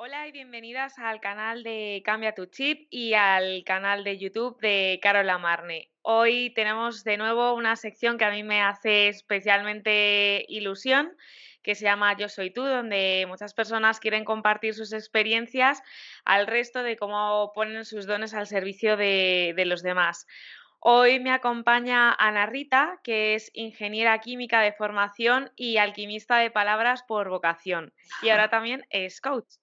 Hola y bienvenidas al canal de Cambia tu Chip y al canal de YouTube de Carola Marne. Hoy tenemos de nuevo una sección que a mí me hace especialmente ilusión, que se llama Yo Soy Tú, donde muchas personas quieren compartir sus experiencias al resto de cómo ponen sus dones al servicio de, de los demás. Hoy me acompaña Ana Rita, que es ingeniera química de formación y alquimista de palabras por vocación. Y ahora también es coach.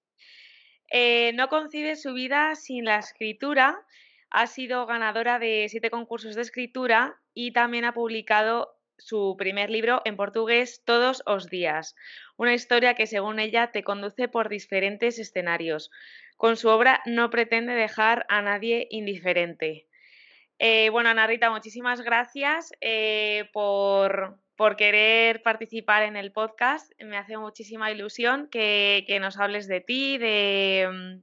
Eh, no concibe su vida sin la escritura. Ha sido ganadora de siete concursos de escritura y también ha publicado su primer libro en portugués, Todos os días, una historia que según ella te conduce por diferentes escenarios. Con su obra no pretende dejar a nadie indiferente. Eh, bueno, Ana Rita, muchísimas gracias eh, por, por querer participar en el podcast. Me hace muchísima ilusión que, nos hables de ti, de,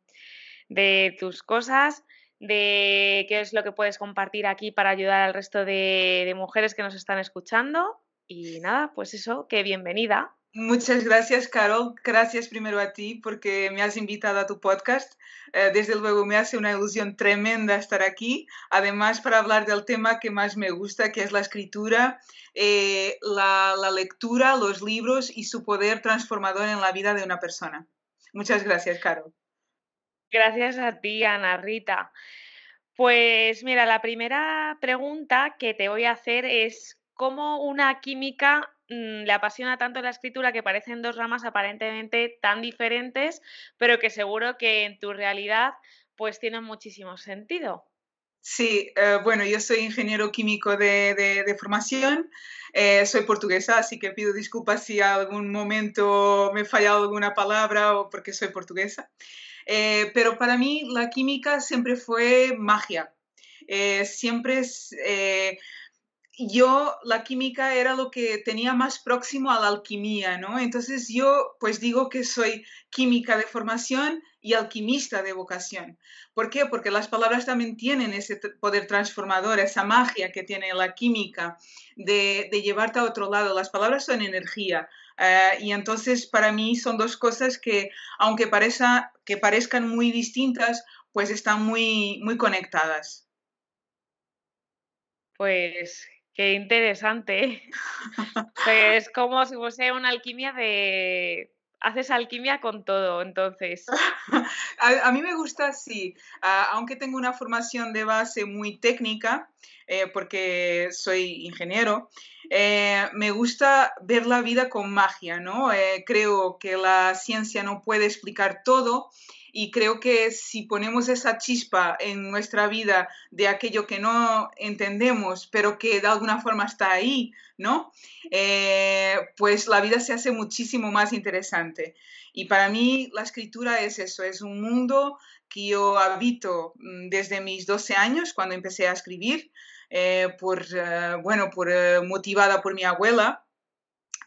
de, tus cosas, de qué es lo que puedes compartir aquí para ayudar al resto de, de mujeres que nos están escuchando. Y nada, pues eso, que bienvenida. Muchas gracias, Carol. Gracias primero a ti porque me has invitado a tu podcast. Eh, desde luego me hace una ilusión tremenda estar aquí. Además, para hablar del tema que más me gusta, que es la escritura, eh, la, la, lectura, los libros y su poder transformador en la vida de una persona. Muchas gracias, Carol. Gracias a ti, Ana Rita. Pues mira, la primera pregunta que te voy a hacer es cómo una química le apasiona tanto la escritura que parecen dos ramas aparentemente tan diferentes, pero que seguro que en tu realidad pues tienen muchísimo sentido. Sí, eh, bueno, yo soy ingeniero químico de, formación, eh, soy portuguesa, así que pido disculpas si algún momento me he fallado alguna palabra o porque soy portuguesa. Eh, pero para mí la química siempre fue magia. siempre yo la química era lo que tenía más próximo a la alquimia, ¿no? Entonces yo pues digo que soy química de formación y alquimista de vocación. ¿Por qué? Porque las palabras también tienen ese poder transformador, esa magia que tiene la química de, llevarte a otro lado. Las palabras son energía. Eh, y entonces para mí son dos cosas que, aunque parezca, que parezcan muy distintas, pues están muy, muy conectadas. Pues Qué interesante. es como si fuese una alquimia de... Haces alquimia con todo, entonces. a, mí me gusta así, aunque tengo una formación de base muy técnica, eh, porque soy ingeniero, eh, me gusta ver la vida con magia, ¿no? Eh, creo que la ciencia no puede explicar todo y creo que si ponemos esa chispa en nuestra vida de aquello que no entendemos, pero que de alguna forma está ahí, ¿no? Eh, pues la vida se hace muchísimo más interesante. Y para mí la escritura es eso, es un mundo que yo habito mm, desde mis 12 años, cuando empecé a escribir, eh, por, eh, bueno, por, motivada por mi abuela,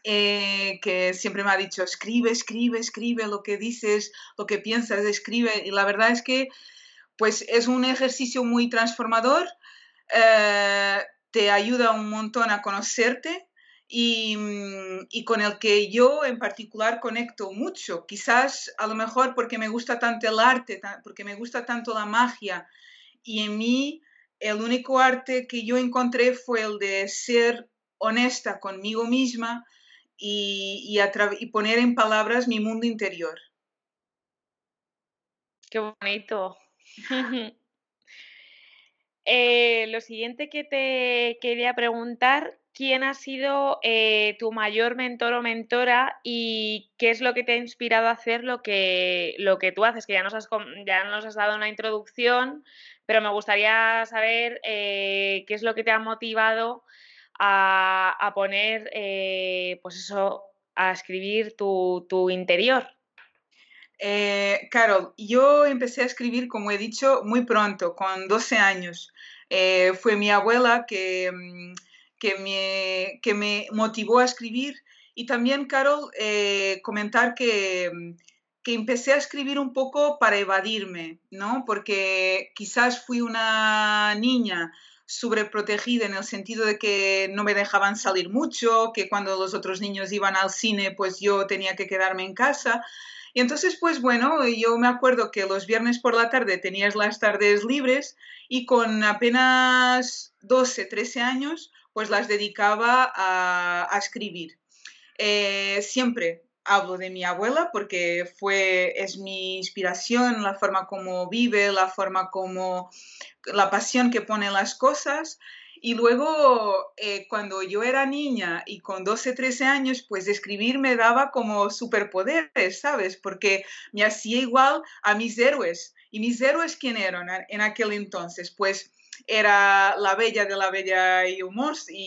eh, que siempre me ha dicho, escribe, escribe, escribe lo que dices, lo que piensas, escribe. Y la verdad es que pues es un ejercicio muy transformador, eh, te ayuda un montón a conocerte y, mm, y, con el que yo en particular conecto mucho. Quizás a lo mejor porque me gusta tanto el arte, porque me gusta tanto la magia y en mí el único arte que yo encontré fue el de ser honesta conmigo misma, y, y, poner en palabras mi mundo interior. Qué bonito. Eh, lo siguiente que te quería preguntar, ¿quién ha sido eh, tu mayor mentor o mentora y qué es lo que te ha inspirado a hacer lo que, lo que tú haces? Que ya nos, has, ya nos has dado una introducción, pero me gustaría saber eh, qué es lo que te ha motivado a, poner, eh, pues eso, a escribir tu, interior? Eh, Carol, yo empecé a escribir, como he dicho, muy pronto, con 12 años. Eh, fue mi abuela que, mm, que, me, que me motivó a escribir y también, Carol, comentar que, mm, que empecé a escribir un poco para evadirme, ¿no? Porque quizás fui una niña sobreprotegida en el sentido de que no me dejaban salir mucho, que cuando los otros niños iban al cine, pues yo tenía que quedarme en casa. Y entonces, pues bueno, yo me acuerdo que los viernes por la tarde tenías las tardes libres y con apenas 12, 13 años, pues las dedicaba a, escribir. Eh, siempre hablo de mi abuela porque fue, es mi inspiración, la forma como vive, la forma como, la pasión que pone las cosas. Y luego, eh, cuando yo era niña y con 12, 13 años, pues escribir me daba como superpoderes, ¿sabes? Porque me hacía igual a mis héroes. ¿Y mis héroes quién eran en aquel entonces? Pues era la bella de la bella y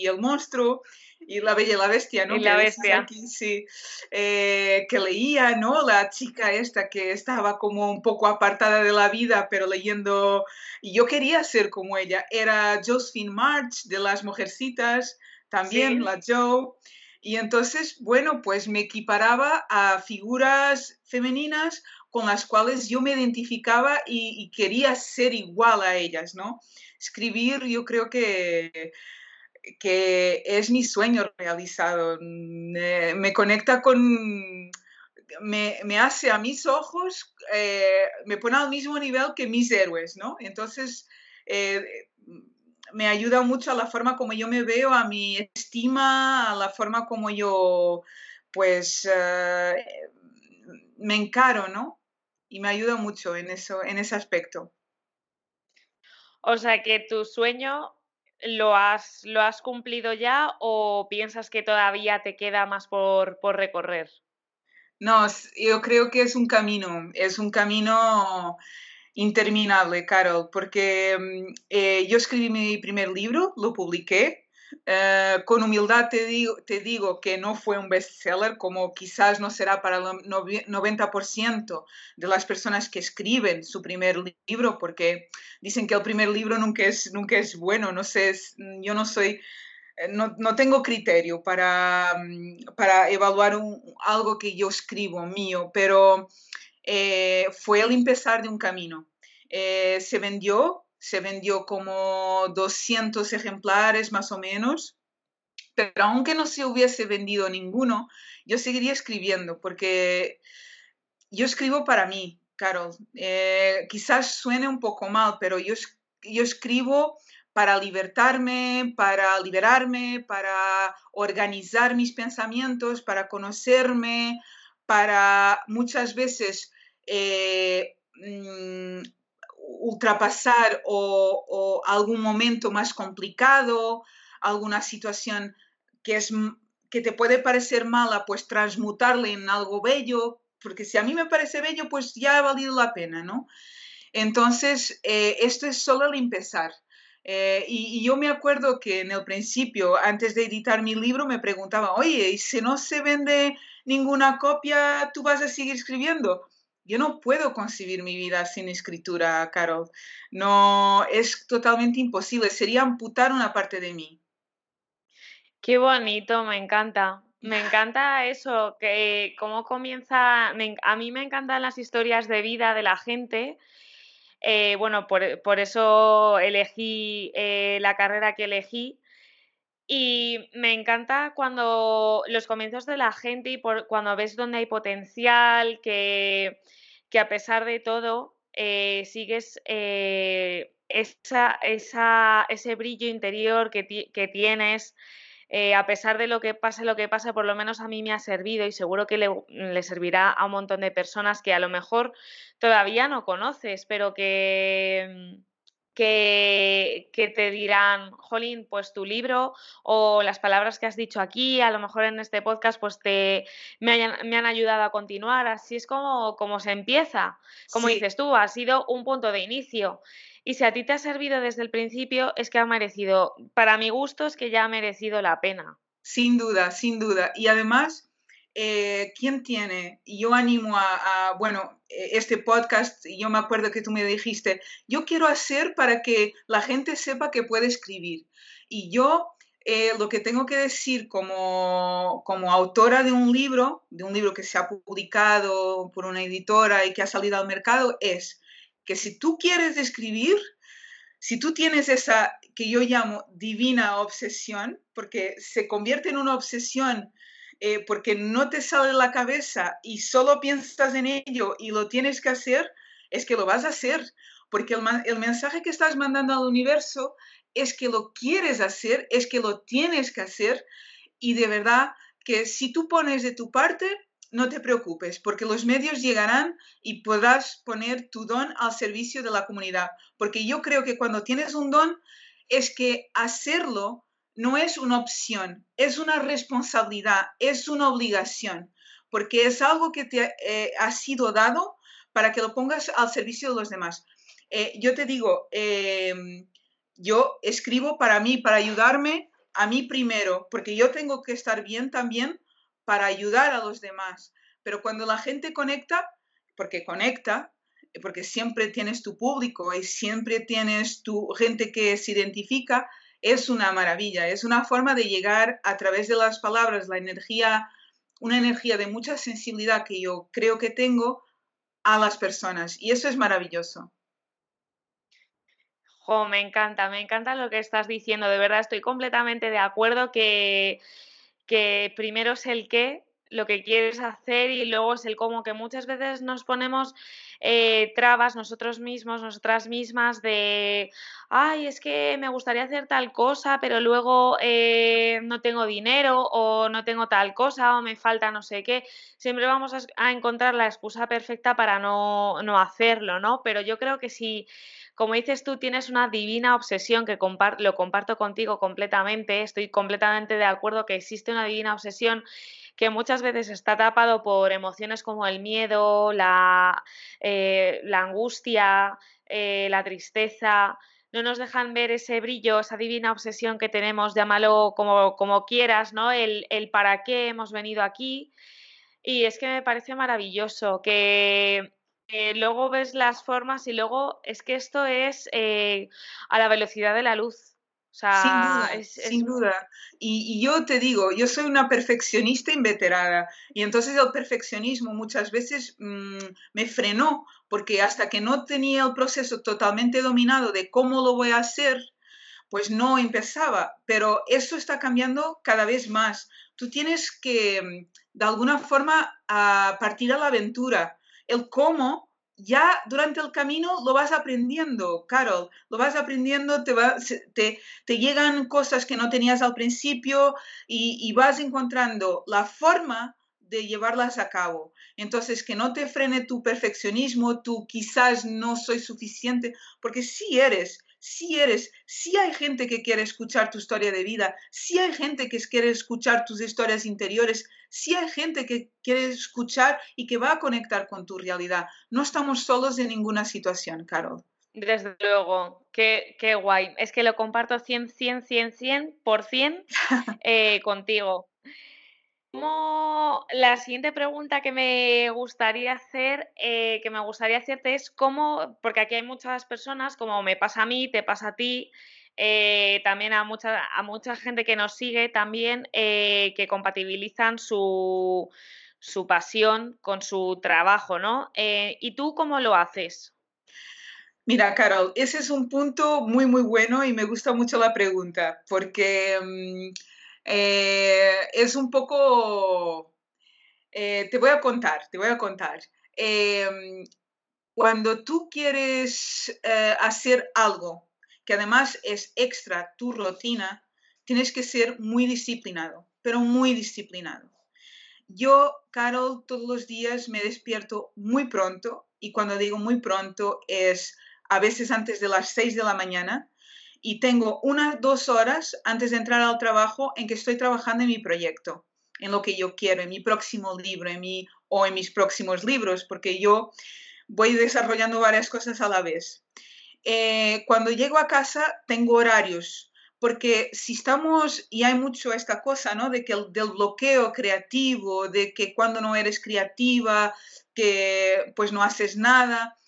el monstruo, y La Bella y la Bestia, ¿no? Y la Bestia. sí, eh, que leía, ¿no? La chica esta que estaba como un poco apartada de la vida, pero leyendo, y yo quería ser como ella. Era Josephine March de Las Mujercitas, también la Joe. Y entonces, bueno, pues me equiparaba a figuras femeninas con las cuales yo me identificaba y, y quería ser igual a ellas, ¿no? Escribir, yo creo que que es mi sueño realizado. Me, conecta con, me, hace a mis ojos, eh, me pone al mismo nivel que mis héroes, ¿no? Entonces, eh, me ayuda mucho a la forma como yo me veo, a mi estima, a la forma como yo, pues, eh, me encaro, ¿no? Y me ayuda mucho en, eso, en ese aspecto. O sea que tu sueño ¿Lo has, ¿Lo has cumplido ya o piensas que todavía te queda más por, por recorrer? No, yo creo que es un camino, es un camino interminable, Carol, porque mm, eh, yo escribí mi primer libro, lo publiqué, eh, con humildad te digo, te digo que no fue un bestseller, como quizás no será para el 90% de las personas que escriben su primer libro, porque dicen que el primer libro nunca es, nunca es bueno. No sé, yo no soy, eh, no, no, tengo criterio para, mm, para evaluar algo que yo escribo mío, pero eh, fue el empezar de un camino. se vendió se vendió como 200 ejemplares más o menos, pero aunque no se hubiese vendido ninguno, yo seguiría escribiendo porque yo escribo para mí, Carol. Eh, quizás suene un poco mal, pero yo, yo escribo para libertarme, para liberarme, para organizar mis pensamientos, para conocerme, para muchas veces eh, mm, ultrapasar o, algún momento más complicado, alguna situación que, es, que te puede parecer mala, pues transmutarle en algo bello, porque si a mí me parece bello, pues ya ha valido la pena, ¿no? Entonces, eh, esto es solo el empezar. Eh, y, yo me acuerdo que en el principio, antes de editar mi libro, me preguntaba, oye, ¿y si no se vende ninguna copia, tú vas a seguir escribiendo? Yo no puedo concebir mi vida sin escritura, Carol. No, es totalmente imposible. Sería amputar una parte de mí. Qué bonito, me encanta. Me encanta eso, que cómo comienza, a mí me encantan las historias de vida de la gente. Eh, bueno, por, eso elegí eh, la carrera que elegí. Y me encanta cuando los comienzos de la gente y por, cuando ves dónde hay potencial, que, que a pesar de todo eh, sigues eh, esa, ese brillo interior que, tienes. Eh, a pesar de lo que pase, lo que pase, por lo menos a mí me ha servido y seguro que le, servirá a un montón de personas que a lo mejor todavía no conoces, pero que, que, te dirán, Jolín, pues tu libro o las palabras que has dicho aquí, a lo mejor en este podcast, pues te, me, han ayudado a continuar. Así es como, como se empieza. Como dices tú, ha sido un punto de inicio. Y si a ti te ha servido desde el principio, es que ha merecido, para mi gusto, es que ya ha merecido la pena. Sin duda, sin duda. Y además, eh, ¿quién tiene? Yo animo a, bueno, e, este podcast, yo me acuerdo que tú me dijiste, yo quiero hacer para que la gente sepa que puede escribir. Y yo eh, lo que tengo que decir como, como autora de un libro, de un libro que se ha publicado por una editora y que ha salido al mercado, es que si tú quieres escribir, si tú tienes esa que yo llamo divina obsesión, porque se convierte en una obsesión eh, porque no te sale la cabeza y solo piensas en ello y lo tienes que hacer, es que lo vas a hacer, porque el, el mensaje que estás mandando al universo es que lo quieres hacer, es que lo tienes que hacer y de verdad que si tú pones de tu parte, no te preocupes, porque los medios llegarán y podrás poner tu don al servicio de la comunidad. Porque yo creo que cuando tienes un don, es que hacerlo no es una opción, es una responsabilidad, es una obligación, porque es algo que te eh, ha sido dado para que lo pongas al servicio de los demás. Eh, yo te digo, em, yo escribo para mí, para ayudarme a mí primero, porque yo tengo que estar bien también para ayudar a los demás. Pero cuando la gente conecta, porque conecta, porque siempre tienes tu público y siempre tienes tu gente que se identifica, es una maravilla, es una forma de llegar a través de las palabras, la energía, una energía de mucha sensibilidad que yo creo que tengo a las personas y eso es maravilloso. Jo, me encanta, me encanta lo que estás diciendo, de verdad estoy completamente de acuerdo que que primero es el qué, lo que quieres hacer y luego es el cómo, que muchas veces nos ponemos eh, trabas nosotros mismos, nosotras mismas de, ay, es que me gustaría hacer tal cosa, pero luego eh, no tengo dinero o no tengo tal cosa o me falta no sé qué. Siempre vamos a, encontrar la excusa perfecta para no, no hacerlo, ¿no? Pero yo creo que si como dices tú, tienes una divina obsesión que lo comparto contigo completamente. Estoy completamente de acuerdo que existe una divina obsesión que muchas veces está tapado por emociones como el miedo, la, eh, angustia, eh, la tristeza. No nos dejan ver ese brillo, esa divina obsesión que tenemos, llámalo como, como quieras, ¿no? El, el para qué hemos venido aquí. Y es que me parece maravilloso que eh, luego ves las formas y luego es que esto es eh, a la velocidad de la luz. Sin duda, sin duda. Y, yo te digo, yo soy una perfeccionista inveterada y entonces el perfeccionismo muchas veces mm, me frenó porque hasta que no tenía el proceso totalmente dominado de cómo lo voy a hacer, pues no empezaba. Pero eso está cambiando cada vez más. Tú tienes que, mm, de alguna forma, a partir a la aventura el cómo ya durante el camino lo vas aprendiendo, Carol, lo vas aprendiendo, te, llegan cosas que no tenías al principio y, vas encontrando la forma de llevarlas a cabo. Entonces, que no te frene tu perfeccionismo, tú quizás no soy suficiente, porque sí eres, si eres, si hay gente que quiere escuchar tu historia de vida, si hay gente que quiere escuchar tus historias interiores, si hay gente que quiere escuchar y que va a conectar con tu realidad. No estamos solos en ninguna situación, Carol. Desde luego, qué, qué guay. Es que lo comparto 100, 100, 100, 100 por 100 eh, contigo. Como la siguiente pregunta que me gustaría hacer, eh, que me gustaría hacerte es cómo, porque aquí hay muchas personas, como me pasa a mí, te pasa a ti, eh, también a mucha, a mucha gente que nos sigue también, eh, que compatibilizan su, su, pasión con su trabajo, ¿no? ¿Y tú cómo lo haces? Mira, Carol, ese es un punto muy, muy bueno y me gusta mucho la pregunta, porque... Mm, eh, es un poco, eh, te voy a contar, te voy a contar. Em, cuando tú quieres eh, hacer algo que además es extra tu rutina, tienes que ser muy disciplinado, pero muy disciplinado. Yo, Carol, todos los días me despierto muy pronto y cuando digo muy pronto es a veces antes de las 6 de la mañana y tengo unas dos horas antes de entrar al trabajo en que estoy trabajando en mi proyecto, en lo que yo quiero, en mi próximo libro, en mi, o en mis próximos libros, porque yo voy desarrollando varias cosas a la vez. Eh, cuando llego a casa tengo horarios, porque si estamos, y hay mucho esta cosa, ¿no? De que el, del bloqueo creativo, de que cuando no eres creativa, que pues no haces nada,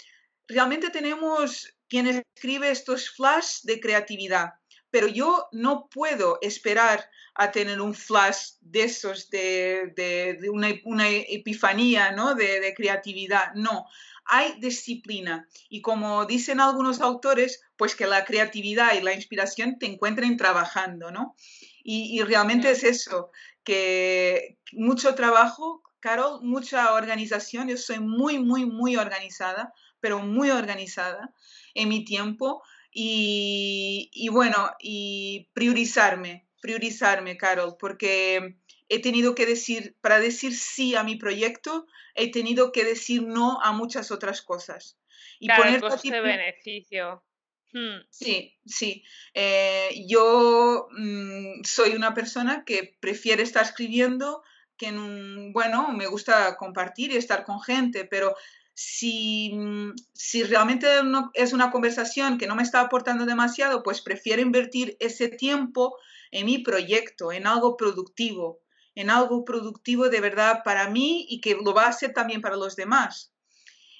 realmente tenemos quien escribe estos flash de creatividad, pero yo no puedo esperar a tener un flash de esos, de, una, epifanía ¿no? de, creatividad. No, hay disciplina. Y como dicen algunos autores, pues que la creatividad y la inspiración te encuentren trabajando, ¿no? Y, realmente es eso, que mucho trabajo, Carol, mucha organización. Yo soy muy, muy, muy organizada, pero muy organizada en mi tiempo. Y, y bueno, y priorizarme, priorizarme, Carol, porque he tenido que decir, para decir sí a mi proyecto, he tenido que decir no a muchas otras cosas. Y claro, poner coste-beneficio. Hmm. Sí, sí. Eh, yo mm, soy una persona que prefiere estar escribiendo que en un, bueno, me gusta compartir y estar con gente, pero si, mm, si realmente es una conversación que no me está aportando demasiado, pues prefiero invertir ese tiempo en mi proyecto, en algo productivo, en algo productivo de verdad para mí y que lo va a hacer también para los demás.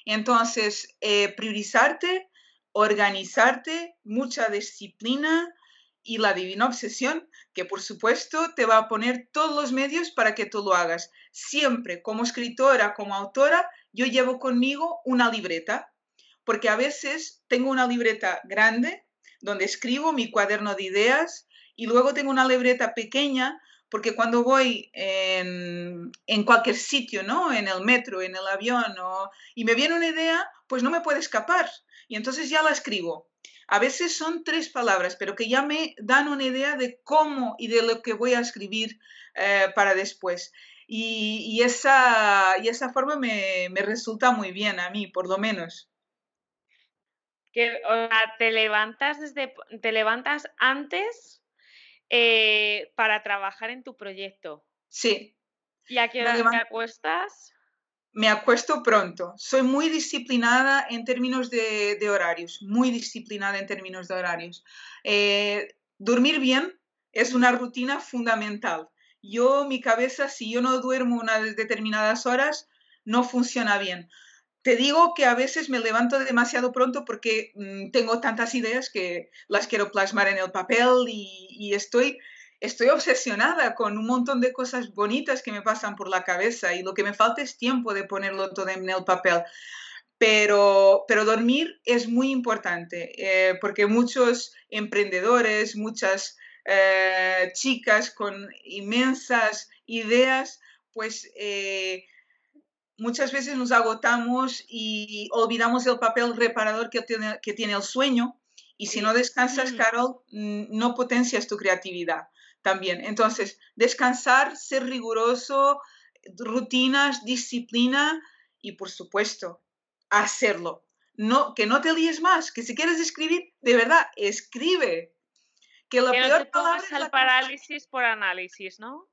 Entonces, eh, priorizarte, organizarte, mucha disciplina y la divina obsesión, que por supuesto te va a poner todos los medios para que tú lo hagas. Siempre, como escritora, como autora, yo llevo conmigo una libreta, porque a veces tengo una libreta grande donde escribo mi cuaderno de ideas y luego tengo una libreta pequeña porque cuando voy en, cualquier sitio, ¿no? En el metro, en el avión, y me viene una idea, pues no me puede escapar. Y entonces ya la escribo. A veces son tres palabras, pero que ya me dan una idea de cómo y de lo que voy a escribir eh, para después. Y, esa, y esa forma me, resulta muy bien a mí, por lo menos. Que, te levantas desde, te levantas antes eh, para trabajar en tu proyecto. Sí. ¿Y a qué hora te acuestas? Me acuesto pronto. Soy muy disciplinada en términos de, horarios, muy disciplinada en términos de horarios. Eh, dormir bien es una rutina fundamental. Yo, mi cabeza, si yo no duermo unas determinadas horas, no funciona bien. Te digo que a veces me levanto demasiado pronto porque mm, tengo tantas ideas que las quiero plasmar en el papel y, estoy, estoy obsesionada con un montón de cosas bonitas que me pasan por la cabeza y lo que me falta es tiempo de ponerlo todo en el papel. Pero, pero dormir es muy importante eh, porque muchos emprendedores, muchas eh, chicas con inmensas ideas, pues eh, muchas veces nos agotamos y olvidamos el papel reparador que tiene, que tiene el sueño. Y si no descansas, Carol, no potencias tu creatividad también. Entonces, descansar, ser riguroso, rutinas, disciplina y, por supuesto, hacerlo. No, que no te líes más, que si quieres escribir, de verdad, escribe. Que lo peor es el parálisis por análisis, ¿no?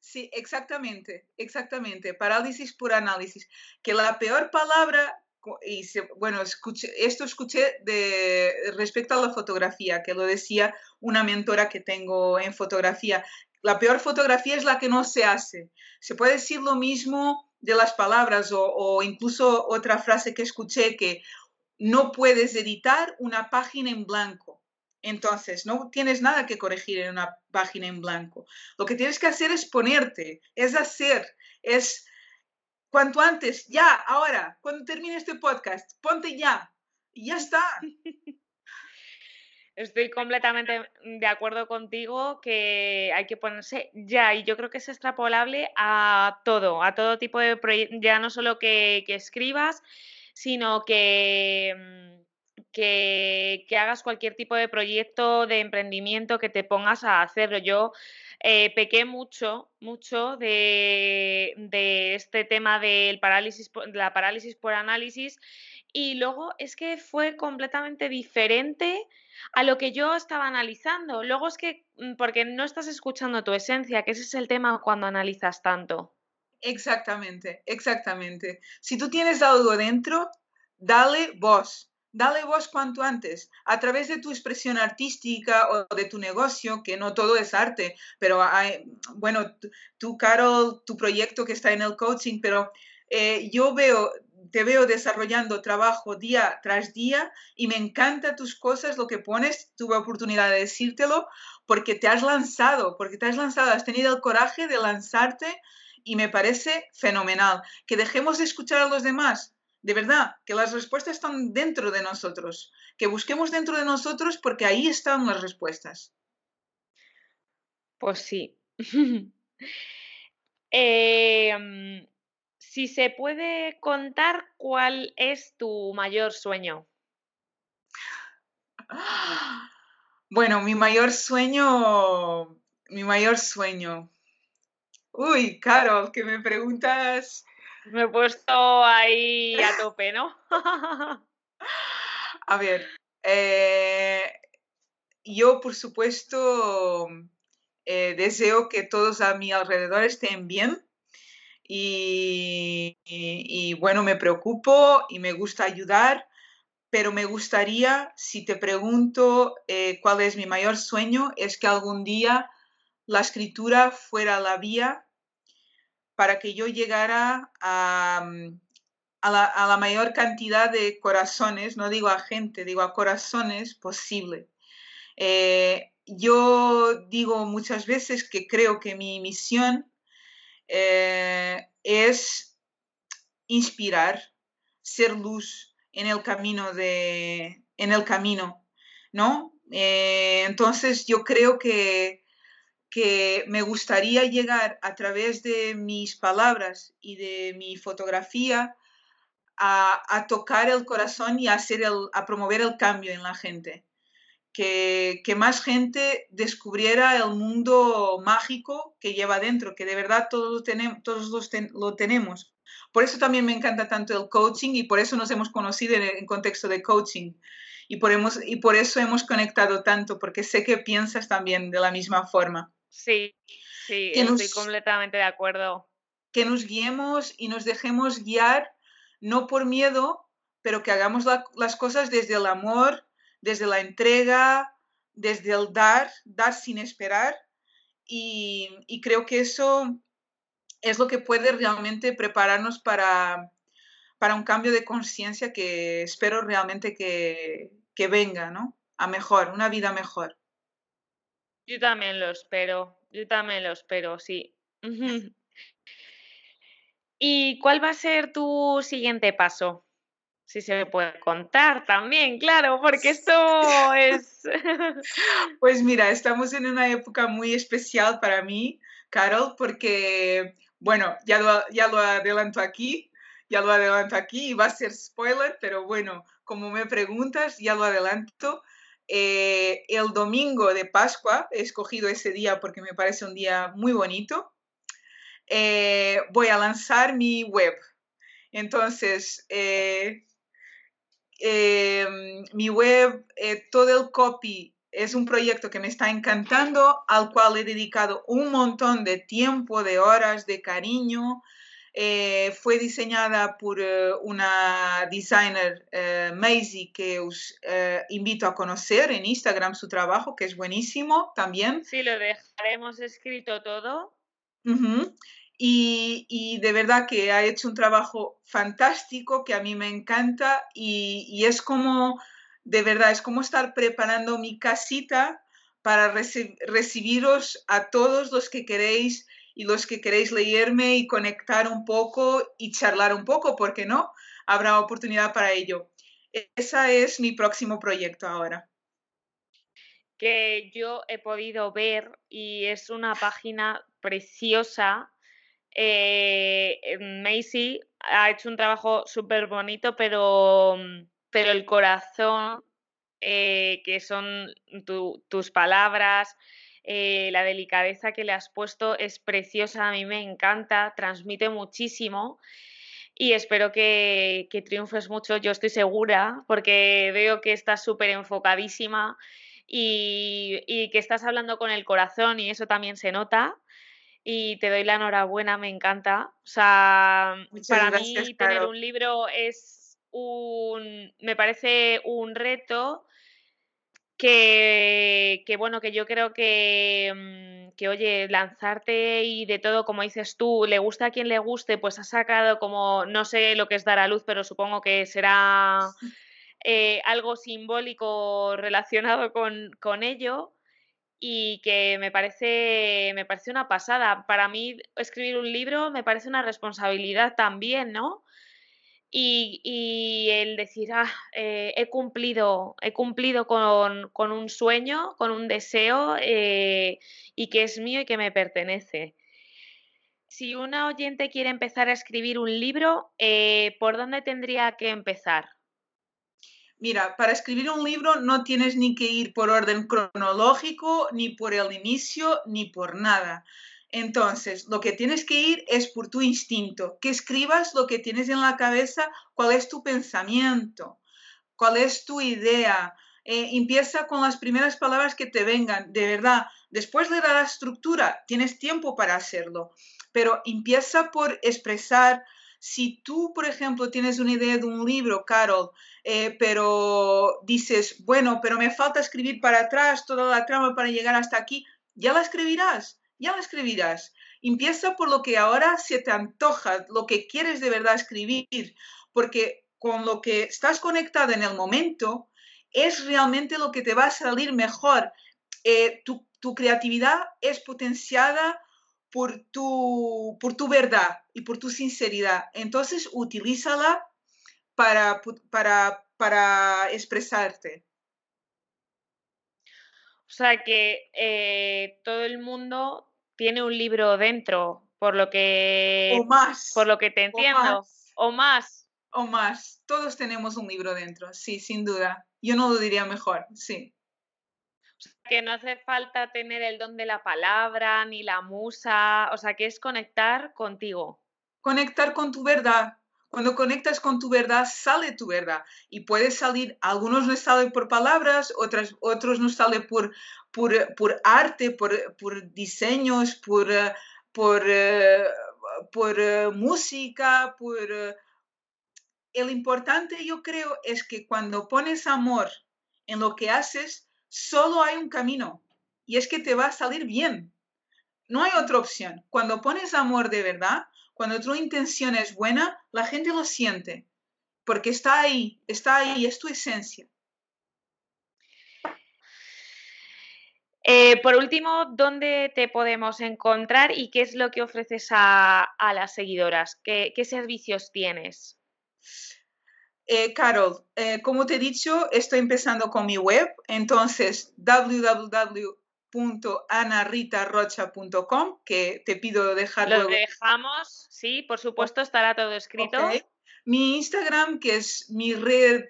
Sí, exactamente, exactamente. Parálisis por análisis. Que la peor palabra, y bueno, escuché, esto escuché de, respecto a la fotografía, que lo decía una mentora que tengo en fotografía. La peor fotografía es la que no se hace. Se puede decir lo mismo de las palabras o, o incluso otra frase que escuché que no puedes editar una página en blanco entonces, no tienes nada que corregir en una página en blanco. Lo que tienes que hacer es ponerte, es hacer, es cuanto antes, ya, ahora, cuando termine este podcast, ponte ya y ya está. Estoy completamente de acuerdo contigo que hay que ponerse ya y yo creo que es extrapolable a todo, a todo tipo de proyectos, ya no solo que, que escribas, sino que que, hagas cualquier tipo de proyecto de emprendimiento que te pongas a hacerlo. Yo eh, pequé mucho, mucho de, este tema del parálisis, de la parálisis por análisis y luego es que fue completamente diferente a lo que yo estaba analizando. Luego es que, mm, porque no estás escuchando tu esencia, que ese es el tema cuando analizas tanto. Exactamente, exactamente. Si tú tienes algo dentro, dale voz Dale voz cuanto antes, a través de tu expresión artística o de tu negocio, que no todo es arte, pero hay, bueno, tú, Carol, tu proyecto que está en el coaching, pero eh, yo veo, te veo desarrollando trabajo día tras día y me encanta tus cosas, lo que pones, tuve oportunidad de decírtelo, porque te has lanzado, porque te has lanzado, has tenido el coraje de lanzarte y me parece fenomenal. Que dejemos de escuchar a los demás, de verdad, que las respuestas están dentro de nosotros, que busquemos dentro de nosotros porque ahí están las respuestas. Pues sí. Em, si se puede contar, ¿cuál es tu mayor sueño? Bueno, mi mayor sueño, mi mayor sueño. Uy, Carol, que me preguntas. Me he puesto ahí a tope, ¿no? a ver, eh, yo por supuesto eh, deseo que todos a mi alrededor estén bien y, bueno, me preocupo y me gusta ayudar, pero me gustaría, si te pregunto eh, cuál es mi mayor sueño, es que algún día la escritura fuera la vía para que yo llegara a, mm, la, mayor cantidad de corazones, no digo a gente, digo a corazones posible. Eh, yo digo muchas veces que creo que mi misión eh, es inspirar, ser luz en el camino de, en el camino, ¿no? Eh, entonces yo creo que, que me gustaría llegar a través de mis palabras y de mi fotografía a, tocar el corazón y a, hacer a promover el cambio en la gente que, más gente descubriera el mundo mágico que lleva dentro, que de verdad todos, tenemos, todos lo tenemos. Por eso también me encanta tanto el coaching y por eso nos hemos conocido en, el contexto de coaching. Y por, y por eso hemos conectado tanto, porque sé que piensas también de la misma forma. Sí, sí, estoy completamente de acuerdo. Que nos guiemos y nos dejemos guiar, no por miedo, pero que hagamos las cosas desde el amor, desde la entrega, desde el dar, dar sin esperar. Y, creo que eso es lo que puede realmente prepararnos para, para un cambio de conciencia que espero realmente que, que venga, ¿no? A mejor, una vida mejor. Yo también lo espero, yo también lo espero, sí. ¿Y cuál va a ser tu siguiente paso? si se puede contar también, claro, porque esto es... pues mira, estamos en una época muy especial para mí, Carol, porque, bueno, ya lo, ya lo adelanto aquí, ya lo adelanto aquí y va a ser spoiler, pero bueno, como me preguntas, ya lo adelanto. Eh, el domingo de Pascua, he escogido ese día porque me parece un día muy bonito, eh, voy a lanzar mi web. Entonces, eh, Em, mi web, todo el copy es un proyecto que me está encantando, al cual he dedicado un montón de tiempo, de horas, de cariño. Eh, fue diseñada por eh, una designer, Maisie, que os invito a conocer en Instagram su trabajo, que es buenísimo también. Sí, lo dejaremos escrito todo. Y, de verdad que ha hecho un trabajo fantástico que a mí me encanta y, es como, de verdad, es como estar preparando mi casita para recibiros a todos los que queréis y los que queréis leerme y conectar un poco y charlar un poco, porque no, habrá oportunidad para ello. Ese es mi próximo proyecto ahora. Que yo he podido ver y es una página preciosa eh, Macy ha hecho un trabajo súper bonito, pero, pero el corazón, eh, que son tus palabras, eh, la delicadeza que le has puesto es preciosa, a mí me encanta, transmite muchísimo y espero que, que triunfes mucho, yo estoy segura, porque veo que estás súper enfocadísima y, y que estás hablando con el corazón y eso también se nota y te doy la enhorabuena, me encanta. O sea, para mí tener un libro es un, me parece un reto que, que bueno, que yo creo que, mm, que, oye, lanzarte y de todo, como dices tú, le gusta a quien le guste, pues ha sacado como, no sé lo que es dar a luz, pero supongo que será eh, algo simbólico relacionado con, con ello y que me parece, me parece una pasada. Para mí escribir un libro me parece una responsabilidad también, ¿no? Y, el decir, ah, eh, he cumplido, he cumplido con, un sueño, con un deseo eh, y que es mío y que me pertenece. Si una oyente quiere empezar a escribir un libro, eh, ¿por dónde tendría que empezar? Mira, para escribir un libro no tienes ni que ir por orden cronológico, ni por el inicio, ni por nada. Entonces, lo que tienes que ir es por tu instinto, que escribas lo que tienes en la cabeza, cuál es tu pensamiento, cuál es tu idea. Eh, empieza con las primeras palabras que te vengan, de verdad. Después le darás estructura, tienes tiempo para hacerlo pero empieza por expresar. Si tú, por ejemplo, tienes una idea de un libro, Carol, eh, pero dices, bueno, pero me falta escribir para atrás toda la trama para llegar hasta aquí, ya la escribirás, ya la escribirás. Empieza por lo que ahora se te antoja, lo que quieres de verdad escribir, porque con lo que estás conectada en el momento es realmente lo que te va a salir mejor. Eh, tu, tu creatividad es potenciada por tu, por tu verdad y por tu sinceridad. Entonces, utilízala para, para, para expresarte. O sea que eh, todo el mundo tiene un libro dentro, por lo que... O más. Por lo que te entiendo. O más. O más. Todos tenemos un libro dentro, sí, sin duda. Yo no lo diría mejor, sí que no hace falta tener el don de la palabra ni la musa, o sea, que es conectar contigo. Conectar con tu verdad. Cuando conectas con tu verdad, sale tu verdad. Y puede salir, algunos no salen por palabras, otras, otros no salen por, por, arte, por, por, diseños, por, por, por música, por... El importante yo creo es que cuando pones amor en lo que haces, solo hay un camino y es que te va a salir bien. No hay otra opción. Cuando pones amor de verdad, cuando tu intención es buena, la gente lo siente, porque está ahí, está ahí, es tu esencia. Eh, por último, ¿dónde te podemos encontrar y qué es lo que ofreces a, las seguidoras? ¿Qué, ¿Qué, servicios tienes? Eh, Carol, eh, como te he dicho, estoy empezando con mi web, entonces www.anarritarrocha.com, que te pido dejarlo. Lo dejamos, sí, por supuesto, estará todo escrito. Mi Instagram, que es mi red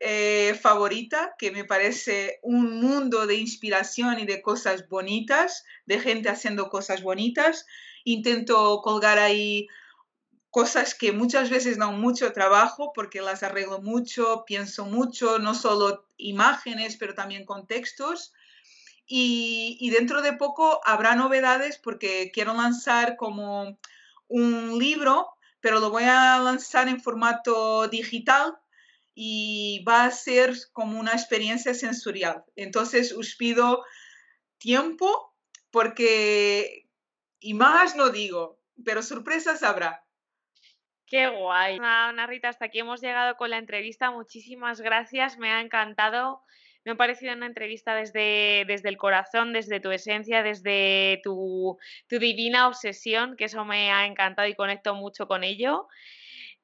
eh, favorita, que me parece un mundo de inspiración y de cosas bonitas, de gente haciendo cosas bonitas. Intento colgar ahí cosas que muchas veces dan mucho trabajo porque las arreglo mucho, pienso mucho, no solo imágenes, pero también contextos. Y, dentro de poco habrá novedades porque quiero lanzar como un libro, pero lo voy a lanzar en formato digital y va a ser como una experiencia sensorial. Entonces os pido tiempo porque, y más no digo, pero sorpresas habrá. Qué guay. Ana Rita, hasta aquí hemos llegado con la entrevista. Muchísimas gracias, me ha encantado. Me ha parecido una entrevista desde, desde el corazón, desde tu esencia, desde tu, tu divina obsesión, que eso me ha encantado y conecto mucho con ello.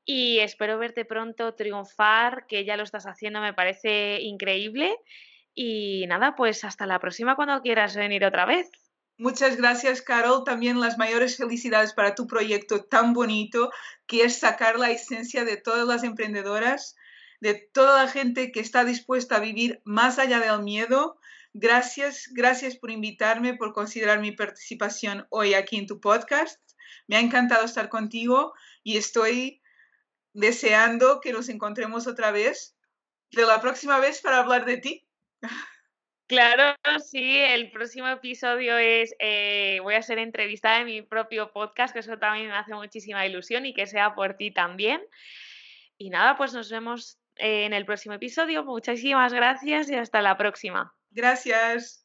Y espero verte pronto triunfar, que ya lo estás haciendo, me parece increíble. Y nada, pues hasta la próxima cuando quieras venir otra vez. Muchas gracias, Carol. También las mayores felicidades para tu proyecto tan bonito, que es sacar la esencia de todas las emprendedoras, de toda la gente que está dispuesta a vivir más allá del miedo. Gracias, gracias por invitarme, por considerar mi participación hoy aquí en tu podcast. Me ha encantado estar contigo y estoy deseando que nos encontremos otra vez, de la próxima vez para hablar de ti. Claro, sí, el próximo episodio es, eh, voy a ser entrevistada en mi propio podcast, que eso también me hace muchísima ilusión y que sea por ti también. Y nada, pues nos vemos en el próximo episodio. Muchísimas gracias y hasta la próxima. Gracias.